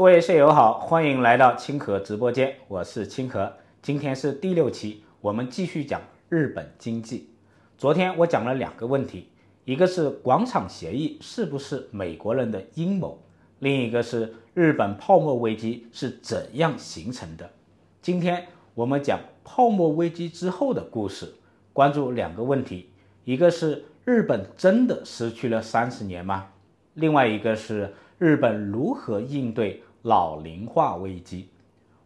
各位舍友好，欢迎来到清河直播间，我是清河。今天是第六期，我们继续讲日本经济。昨天我讲了两个问题，一个是广场协议是不是美国人的阴谋，另一个是日本泡沫危机是怎样形成的。今天我们讲泡沫危机之后的故事，关注两个问题，一个是日本真的失去了三十年吗？另外一个是日本如何应对老龄化危机。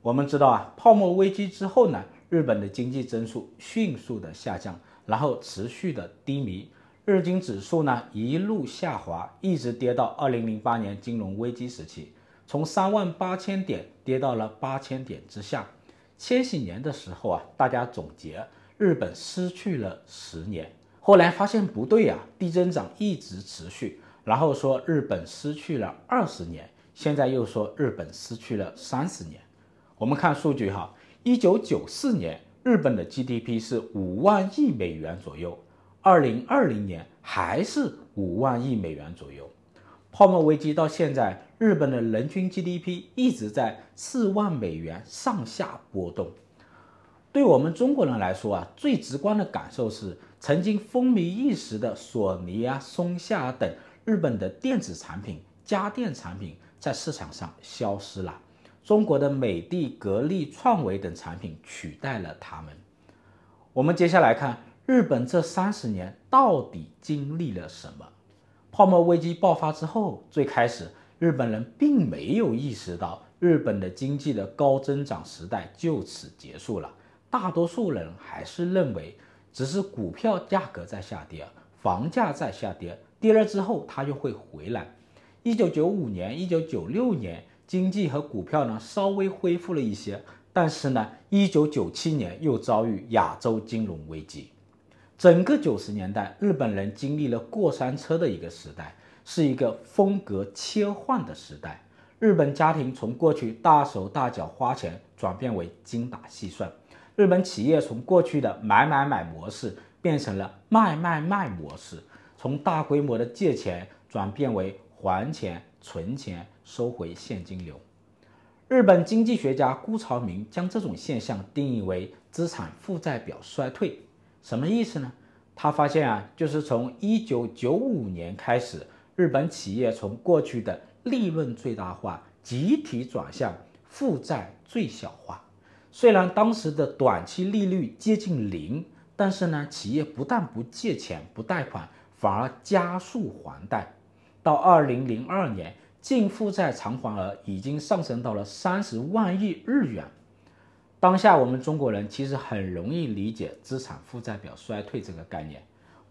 我们知道啊，泡沫危机之后呢，日本的经济增速迅速的下降。然后持续的低迷，日经指数呢一路下滑，一直跌到二零零八年金融危机时期，从三万八千点跌到了八千点之下。千禧年的时候啊，大家总结日本失去了十年，后来发现不对呀，低增长一直持续，然后说日本失去了二十年，现在又说日本失去了三十年。我们看数据哈，一九九四年。日本的 GDP 是五万亿美元左右，二零二零年还是五万亿美元左右。泡沫危机到现在，日本的人均 GDP 一直在四万美元上下波动。对我们中国人来说啊，最直观的感受是，曾经风靡一时的索尼啊、松下等日本的电子产品、家电产品在市场上消失了。中国的美的、格力、创维等产品取代了他们。我们接下来看日本这三十年到底经历了什么？泡沫危机爆发之后，最开始日本人并没有意识到日本的经济的高增长时代就此结束了。大多数人还是认为只是股票价格在下跌，房价在下跌，跌了之后它又会回来。一九九五年、一九九六年。经济和股票呢稍微恢复了一些，但是呢，一九九七年又遭遇亚洲金融危机。整个九十年代，日本人经历了过山车的一个时代，是一个风格切换的时代。日本家庭从过去大手大脚花钱，转变为精打细算；日本企业从过去的买买买模式，变成了卖卖卖模式；从大规模的借钱，转变为还钱。存钱收回现金流。日本经济学家辜朝明将这种现象定义为资产负债表衰退。什么意思呢？他发现啊，就是从一九九五年开始，日本企业从过去的利润最大化，集体转向负债最小化。虽然当时的短期利率接近零，但是呢，企业不但不借钱不贷款，反而加速还贷。到二零零二年，净负债偿还额已经上升到了三十万亿日元。当下我们中国人其实很容易理解资产负债表衰退这个概念。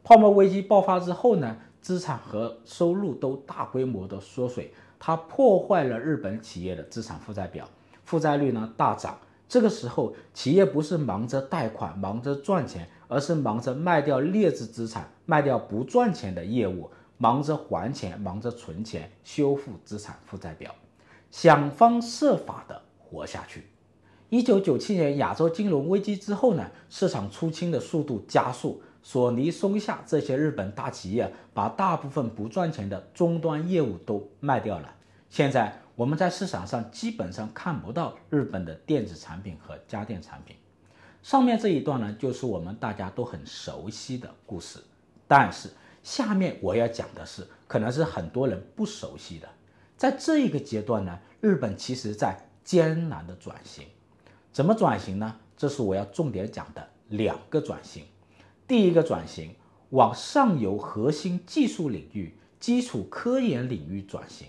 泡沫危机爆发之后呢，资产和收入都大规模的缩水，它破坏了日本企业的资产负债表，负债率呢大涨。这个时候，企业不是忙着贷款、忙着赚钱，而是忙着卖掉劣质资产、卖掉不赚钱的业务。忙着还钱，忙着存钱，修复资产负债表，想方设法的活下去。一九九七年亚洲金融危机之后呢，市场出清的速度加速，索尼、松下这些日本大企业把大部分不赚钱的终端业务都卖掉了。现在我们在市场上基本上看不到日本的电子产品和家电产品。上面这一段呢，就是我们大家都很熟悉的故事，但是。下面我要讲的是，可能是很多人不熟悉的，在这一个阶段呢，日本其实在艰难的转型。怎么转型呢？这是我要重点讲的两个转型。第一个转型，往上游核心技术领域、基础科研领域转型。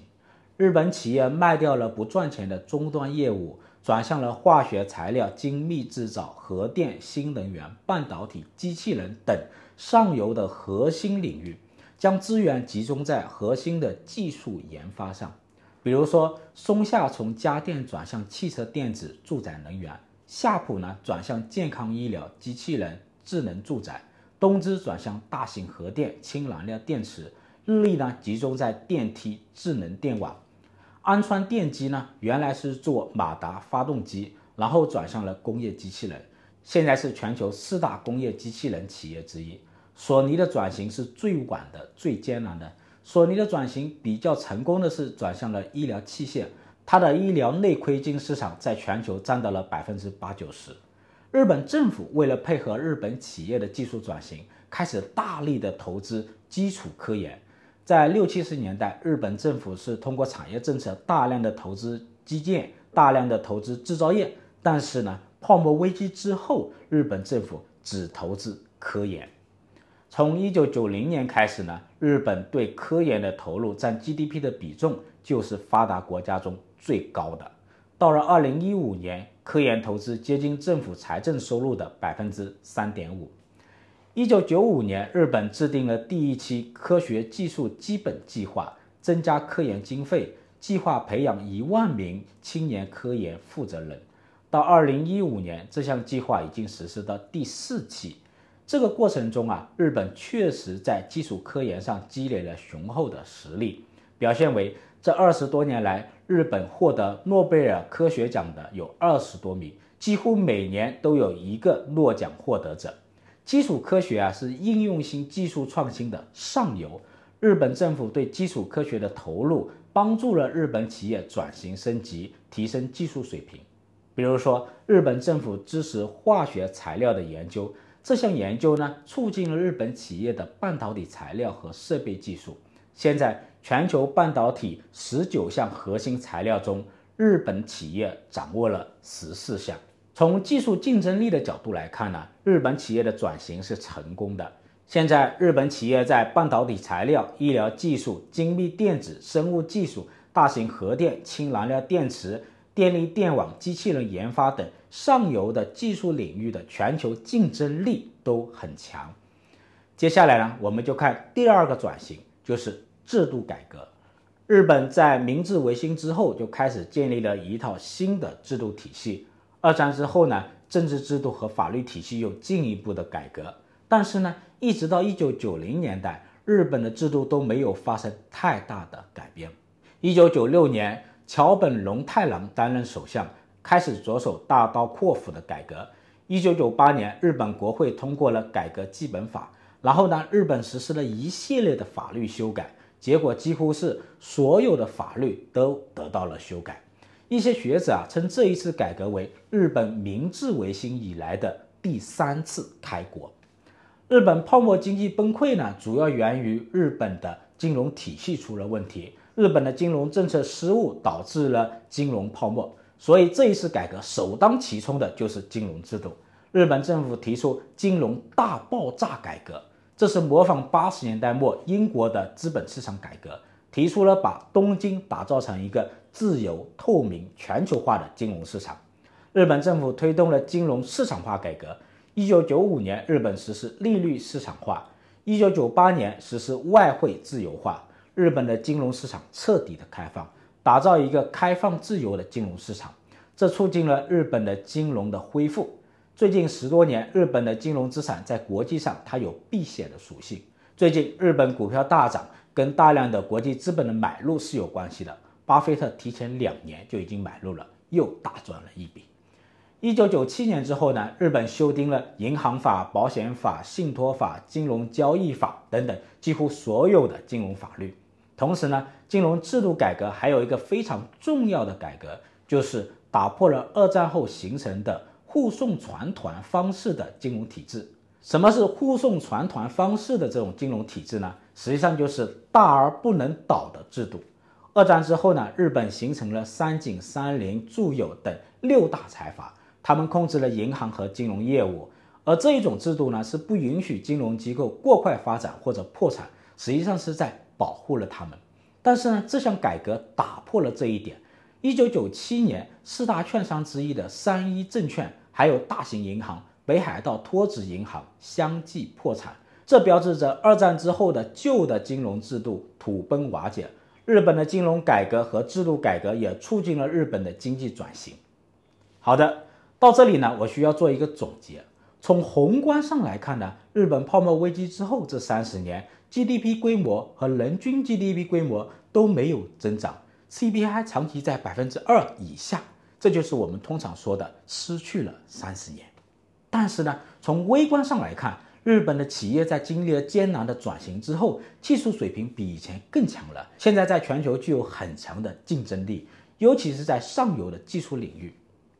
日本企业卖掉了不赚钱的终端业务，转向了化学材料、精密制造、核电、新能源、半导体、机器人等。上游的核心领域，将资源集中在核心的技术研发上，比如说松下从家电转向汽车电子、住宅能源；夏普呢转向健康医疗、机器人、智能住宅；东芝转向大型核电、氢燃料电池；日立呢集中在电梯、智能电网；安川电机呢原来是做马达发动机，然后转向了工业机器人。现在是全球四大工业机器人企业之一。索尼的转型是最晚的、最艰难的。索尼的转型比较成功的是转向了医疗器械，它的医疗内窥镜市场在全球占到了百分之八九十。日本政府为了配合日本企业的技术转型，开始大力的投资基础科研。在六七十年代，日本政府是通过产业政策大量的投资基建，大量的投资制造业。但是呢，泡沫危机之后，日本政府只投资科研。从一九九零年开始呢，日本对科研的投入占 GDP 的比重就是发达国家中最高的。到了二零一五年，科研投资接近政府财政收入的百分之三点五。一九九五年，日本制定了第一期科学技术基本计划，增加科研经费，计划培养一万名青年科研负责人。到二零一五年，这项计划已经实施到第四期。这个过程中啊，日本确实在基础科研上积累了雄厚的实力，表现为这二十多年来，日本获得诺贝尔科学奖的有二十多名，几乎每年都有一个诺奖获得者。基础科学啊，是应用性技术创新的上游。日本政府对基础科学的投入，帮助了日本企业转型升级，提升技术水平。比如说，日本政府支持化学材料的研究，这项研究呢，促进了日本企业的半导体材料和设备技术。现在，全球半导体十九项核心材料中，日本企业掌握了十四项。从技术竞争力的角度来看呢，日本企业的转型是成功的。现在，日本企业在半导体材料、医疗技术、精密电子、生物技术、大型核电、氢燃料电池、电力电网、机器人研发等上游的技术领域的全球竞争力都很强。接下来呢，我们就看第二个转型，就是制度改革。日本在明治维新之后就开始建立了一套新的制度体系。二战之后呢，政治制度和法律体系又进一步的改革，但是呢，一直到一九九零年代，日本的制度都没有发生太大的改变。一九九六年，桥本龙太郎担任首相，开始着手大刀阔斧的改革。一九九八年，日本国会通过了改革基本法，然后呢，日本实施了一系列的法律修改，结果几乎是所有的法律都得到了修改。一些学者啊称这一次改革为日本明治维新以来的第三次开国。日本泡沫经济崩溃呢，主要源于日本的金融体系出了问题，日本的金融政策失误导致了金融泡沫。所以这一次改革首当其冲的就是金融制度。日本政府提出金融大爆炸改革，这是模仿八十年代末英国的资本市场改革。提出了把东京打造成一个自由、透明、全球化的金融市场。日本政府推动了金融市场化改革。一九九五年，日本实施利率市场化；一九九八年实施外汇自由化。日本的金融市场彻底的开放，打造一个开放自由的金融市场，这促进了日本的金融的恢复。最近十多年，日本的金融资产在国际上它有避险的属性。最近日本股票大涨。跟大量的国际资本的买入是有关系的。巴菲特提前两年就已经买入了，又大赚了一笔。一九九七年之后呢，日本修订了银行法、保险法、信托法、金融交易法等等几乎所有的金融法律。同时呢，金融制度改革还有一个非常重要的改革，就是打破了二战后形成的护送船团方式的金融体制。什么是护送船团方式的这种金融体制呢？实际上就是大而不能倒的制度。二战之后呢，日本形成了三井、三菱、住友等六大财阀，他们控制了银行和金融业务。而这一种制度呢，是不允许金融机构过快发展或者破产，实际上是在保护了他们。但是呢，这项改革打破了这一点。一九九七年，四大券商之一的三一证券，还有大型银行。北海道托子银行相继破产，这标志着二战之后的旧的金融制度土崩瓦解。日本的金融改革和制度改革也促进了日本的经济转型。好的，到这里呢，我需要做一个总结。从宏观上来看呢，日本泡沫危机之后这三十年，GDP 规模和人均 GDP 规模都没有增长，CPI 长期在百分之二以下，这就是我们通常说的失去了三十年。但是呢，从微观上来看，日本的企业在经历了艰难的转型之后，技术水平比以前更强了。现在在全球具有很强的竞争力，尤其是在上游的技术领域。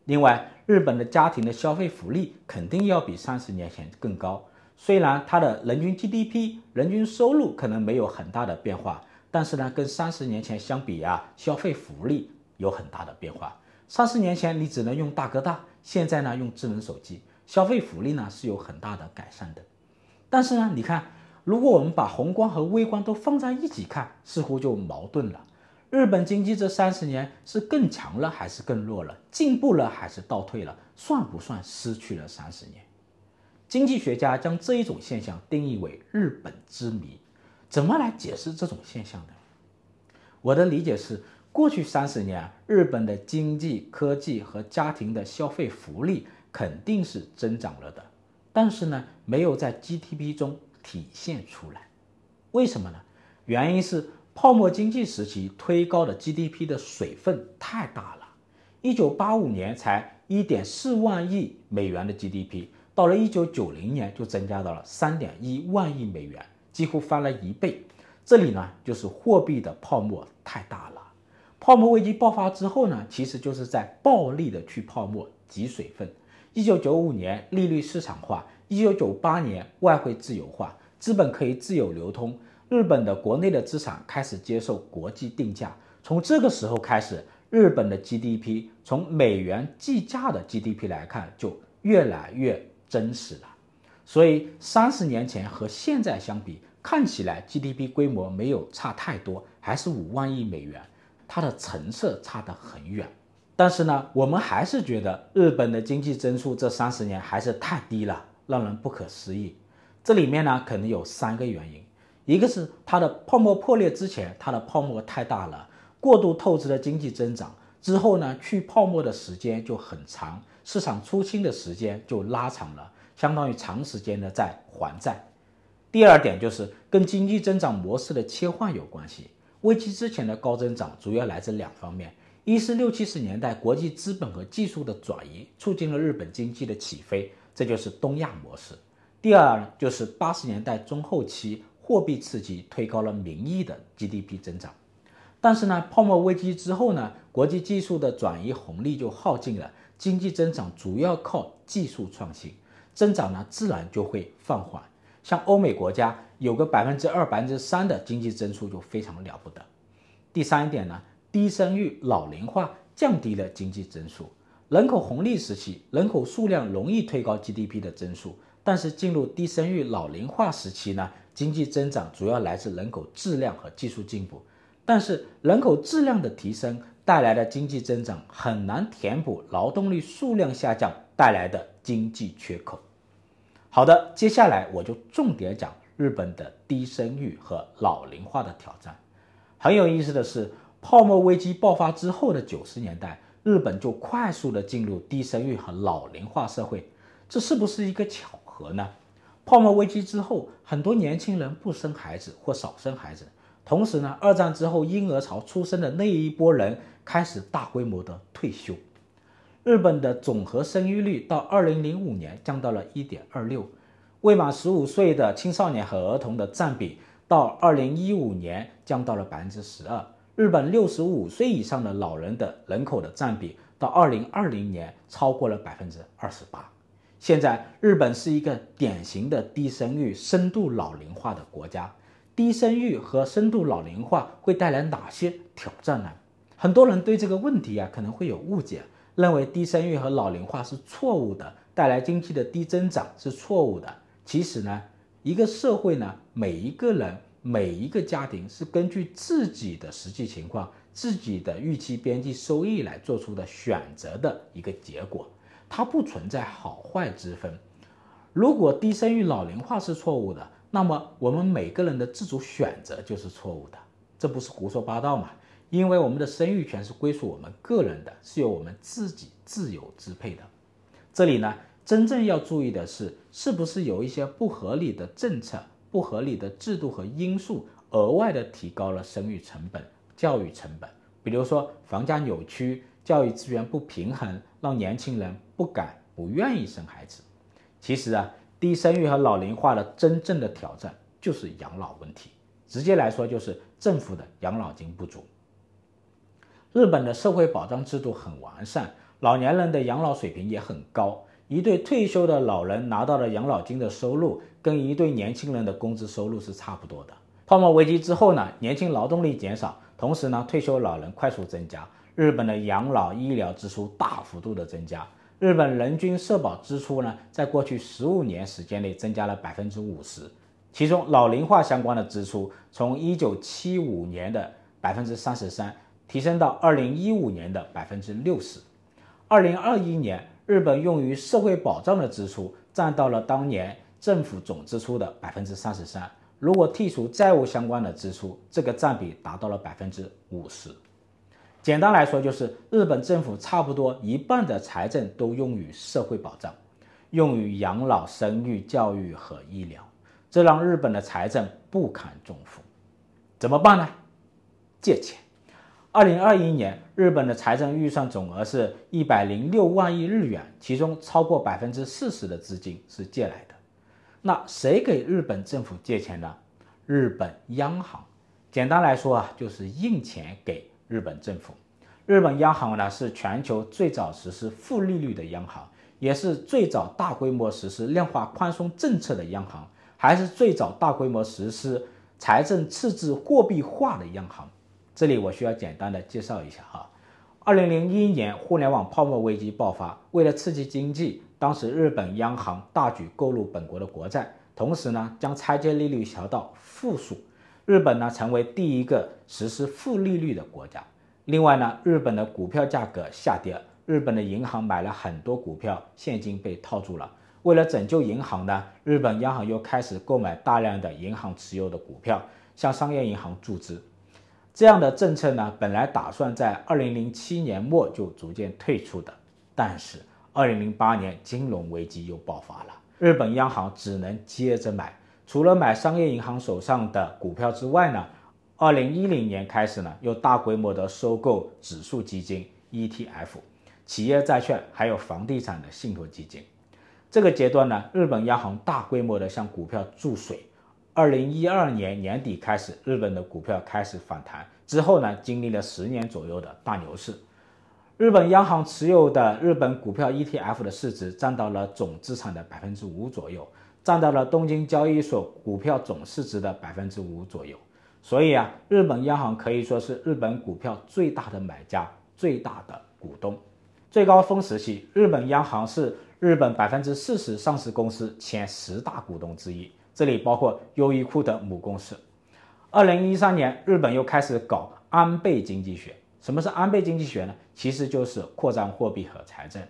另外，日本的家庭的消费福利肯定要比三十年前更高。虽然它的人均 GDP、人均收入可能没有很大的变化，但是呢，跟三十年前相比啊，消费福利有很大的变化。三十年前你只能用大哥大，现在呢用智能手机，消费福利呢是有很大的改善的。但是呢，你看，如果我们把宏观和微观都放在一起看，似乎就矛盾了。日本经济这三十年是更强了还是更弱了？进步了还是倒退了？算不算失去了三十年？经济学家将这一种现象定义为“日本之谜”。怎么来解释这种现象呢？我的理解是。过去三十年，日本的经济、科技和家庭的消费福利肯定是增长了的，但是呢，没有在 GDP 中体现出来。为什么呢？原因是泡沫经济时期推高的 GDP 的水分太大了。一九八五年才一点四万亿美元的 GDP，到了一九九零年就增加到了三点一万亿美元，几乎翻了一倍。这里呢，就是货币的泡沫太大了。泡沫危机爆发之后呢，其实就是在暴力的去泡沫、挤水分。一九九五年利率市场化，一九九八年外汇自由化，资本可以自由流通，日本的国内的资产开始接受国际定价。从这个时候开始，日本的 GDP 从美元计价的 GDP 来看，就越来越真实了。所以三十年前和现在相比，看起来 GDP 规模没有差太多，还是五万亿美元。它的成色差得很远，但是呢，我们还是觉得日本的经济增速这三十年还是太低了，让人不可思议。这里面呢，可能有三个原因：一个是它的泡沫破裂之前，它的泡沫太大了，过度透支的经济增长之后呢，去泡沫的时间就很长，市场出清的时间就拉长了，相当于长时间的在还债。第二点就是跟经济增长模式的切换有关系。危机之前的高增长主要来自两方面：一是六七十年代国际资本和技术的转移，促进了日本经济的起飞，这就是东亚模式；第二就是八十年代中后期货币刺激推高了名义的 GDP 增长。但是呢，泡沫危机之后呢，国际技术的转移红利就耗尽了，经济增长主要靠技术创新，增长呢自然就会放缓。像欧美国家有个百分之二、百分之三的经济增速就非常了不得。第三一点呢，低生育、老龄化降低了经济增速。人口红利时期，人口数量容易推高 GDP 的增速，但是进入低生育、老龄化时期呢，经济增长主要来自人口质量和技术进步。但是人口质量的提升带来的经济增长很难填补劳动力数量下降带来的经济缺口。好的，接下来我就重点讲日本的低生育和老龄化的挑战。很有意思的是，泡沫危机爆发之后的九十年代，日本就快速的进入低生育和老龄化社会，这是不是一个巧合呢？泡沫危机之后，很多年轻人不生孩子或少生孩子，同时呢，二战之后婴儿潮出生的那一波人开始大规模的退休。日本的总和生育率到二零零五年降到了一点二六，未满十五岁的青少年和儿童的占比到二零一五年降到了百分之十二。日本六十五岁以上的老人的人口的占比到二零二零年超过了百分之二十八。现在日本是一个典型的低生育、深度老龄化的国家。低生育和深度老龄化会带来哪些挑战呢？很多人对这个问题啊可能会有误解。认为低生育和老龄化是错误的，带来经济的低增长是错误的。其实呢，一个社会呢，每一个人、每一个家庭是根据自己的实际情况、自己的预期边际收益来做出的选择的一个结果，它不存在好坏之分。如果低生育、老龄化是错误的，那么我们每个人的自主选择就是错误的，这不是胡说八道吗？因为我们的生育权是归属我们个人的，是由我们自己自由支配的。这里呢，真正要注意的是，是不是有一些不合理的政策、不合理的制度和因素，额外的提高了生育成本、教育成本。比如说，房价扭曲、教育资源不平衡，让年轻人不敢、不愿意生孩子。其实啊，低生育和老龄化的真正的挑战就是养老问题。直接来说，就是政府的养老金不足。日本的社会保障制度很完善，老年人的养老水平也很高。一对退休的老人拿到的养老金的收入，跟一对年轻人的工资收入是差不多的。泡沫危机之后呢，年轻劳动力减少，同时呢，退休老人快速增加，日本的养老医疗支出大幅度的增加。日本人均社保支出呢，在过去十五年时间内增加了百分之五十，其中老龄化相关的支出从一九七五年的百分之三十三提升到二零一五年的百分之六十。二零二一年，日本用于社会保障的支出占到了当年政府总支出的百分之三十三。如果剔除债务相关的支出，这个占比达到了百分之五十。简单来说，就是日本政府差不多一半的财政都用于社会保障，用于养老、生育、教育和医疗，这让日本的财政不堪重负。怎么办呢？借钱。二零二一年，日本的财政预算总额是一百零六万亿日元，其中超过百分之四十的资金是借来的。那谁给日本政府借钱呢？日本央行。简单来说啊，就是印钱给日本政府。日本央行呢，是全球最早实施负利率的央行，也是最早大规模实施量化宽松政策的央行，还是最早大规模实施财政赤字货币化的央行。这里我需要简单的介绍一下哈。二零零一年互联网泡沫危机爆发，为了刺激经济。当时日本央行大举购入本国的国债，同时呢将拆借利率调到负数，日本呢成为第一个实施负利率的国家。另外呢，日本的股票价格下跌，日本的银行买了很多股票，现金被套住了。为了拯救银行呢，日本央行又开始购买大量的银行持有的股票，向商业银行注资。这样的政策呢，本来打算在二零零七年末就逐渐退出的，但是。二零零八年金融危机又爆发了，日本央行只能接着买，除了买商业银行手上的股票之外呢，二零一零年开始呢，又大规模的收购指数基金 ETF、企业债券，还有房地产的信托基金。这个阶段呢，日本央行大规模的向股票注水。二零一二年年底开始，日本的股票开始反弹，之后呢，经历了十年左右的大牛市。日本央行持有的日本股票 ETF 的市值占到了总资产的百分之五左右，占到了东京交易所股票总市值的百分之五左右。所以啊，日本央行可以说是日本股票最大的买家、最大的股东。最高峰时期，日本央行是日本百分之四十上市公司前十大股东之一，这里包括优衣库的母公司。二零一三年，日本又开始搞安倍经济学。什么是安倍经济学呢？其实就是扩张货币和财政。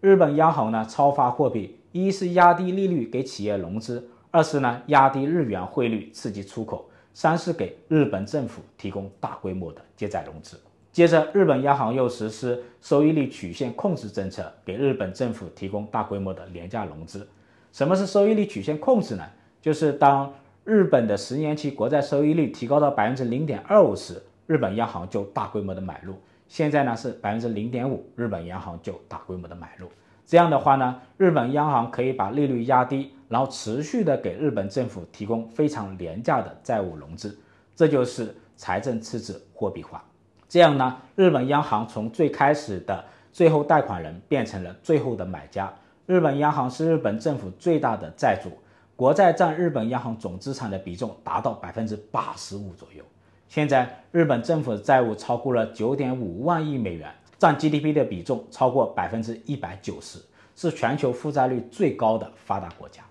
日本央行呢超发货币，一是压低利率给企业融资，二是呢压低日元汇率刺激出口，三是给日本政府提供大规模的借债融资。接着，日本央行又实施收益率曲线控制政策，给日本政府提供大规模的廉价融资。什么是收益率曲线控制呢？就是当日本的十年期国债收益率提高到百分之零点二五时。日本央行就大规模的买入，现在呢是百分之零点五，日本央行就大规模的买入。这样的话呢，日本央行可以把利率压低，然后持续的给日本政府提供非常廉价的债务融资，这就是财政赤字货币化。这样呢，日本央行从最开始的最后贷款人变成了最后的买家。日本央行是日本政府最大的债主，国债占日本央行总资产的比重达到百分之八十五左右。现在日本政府的债务超过了九点五万亿美元，占 GDP 的比重超过百分之一百九十，是全球负债率最高的发达国家。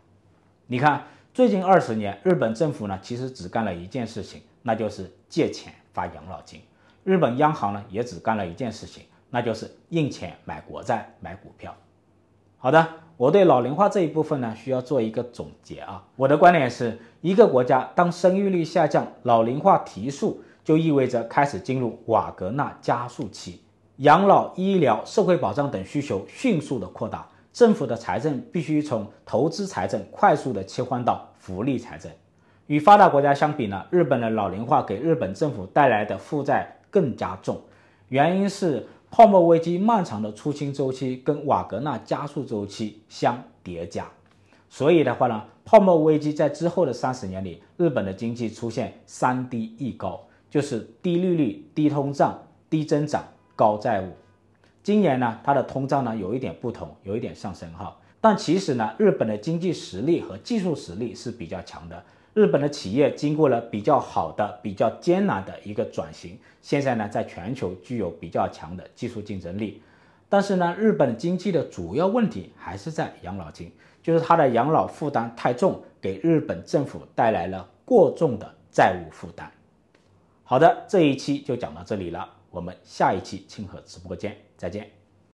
你看，最近二十年，日本政府呢其实只干了一件事情，那就是借钱发养老金；日本央行呢也只干了一件事情，那就是印钱买国债、买股票。好的。我对老龄化这一部分呢，需要做一个总结啊。我的观点是，一个国家当生育率下降、老龄化提速，就意味着开始进入瓦格纳加速期，养老、医疗、社会保障等需求迅速的扩大，政府的财政必须从投资财政快速的切换到福利财政。与发达国家相比呢，日本的老龄化给日本政府带来的负债更加重，原因是。泡沫危机漫长的出清周期跟瓦格纳加速周期相叠加，所以的话呢，泡沫危机在之后的三十年里，日本的经济出现三低一高，就是低利率、低通胀、低增长、高债务。今年呢，它的通胀呢有一点不同，有一点上升哈。但其实呢，日本的经济实力和技术实力是比较强的。日本的企业经过了比较好的、比较艰难的一个转型，现在呢，在全球具有比较强的技术竞争力。但是呢，日本经济的主要问题还是在养老金，就是它的养老负担太重，给日本政府带来了过重的债务负担。好的，这一期就讲到这里了，我们下一期清河直播间再见。